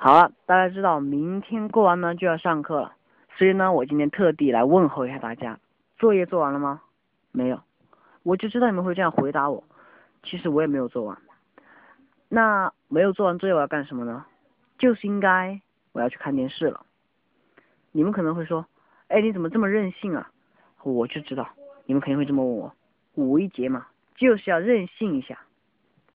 好了，大家知道明天过完呢就要上课了，所以呢我今天特地来问候一下大家，作业做完了吗？没有，我就知道你们会这样回答我，其实我也没有做完。那没有做完作业我要干什么呢？就是应该我要去看电视了，你们可能会说，哎，你怎么这么任性啊？我就知道，你们肯定会这么问我，五一节嘛，就是要任性一下。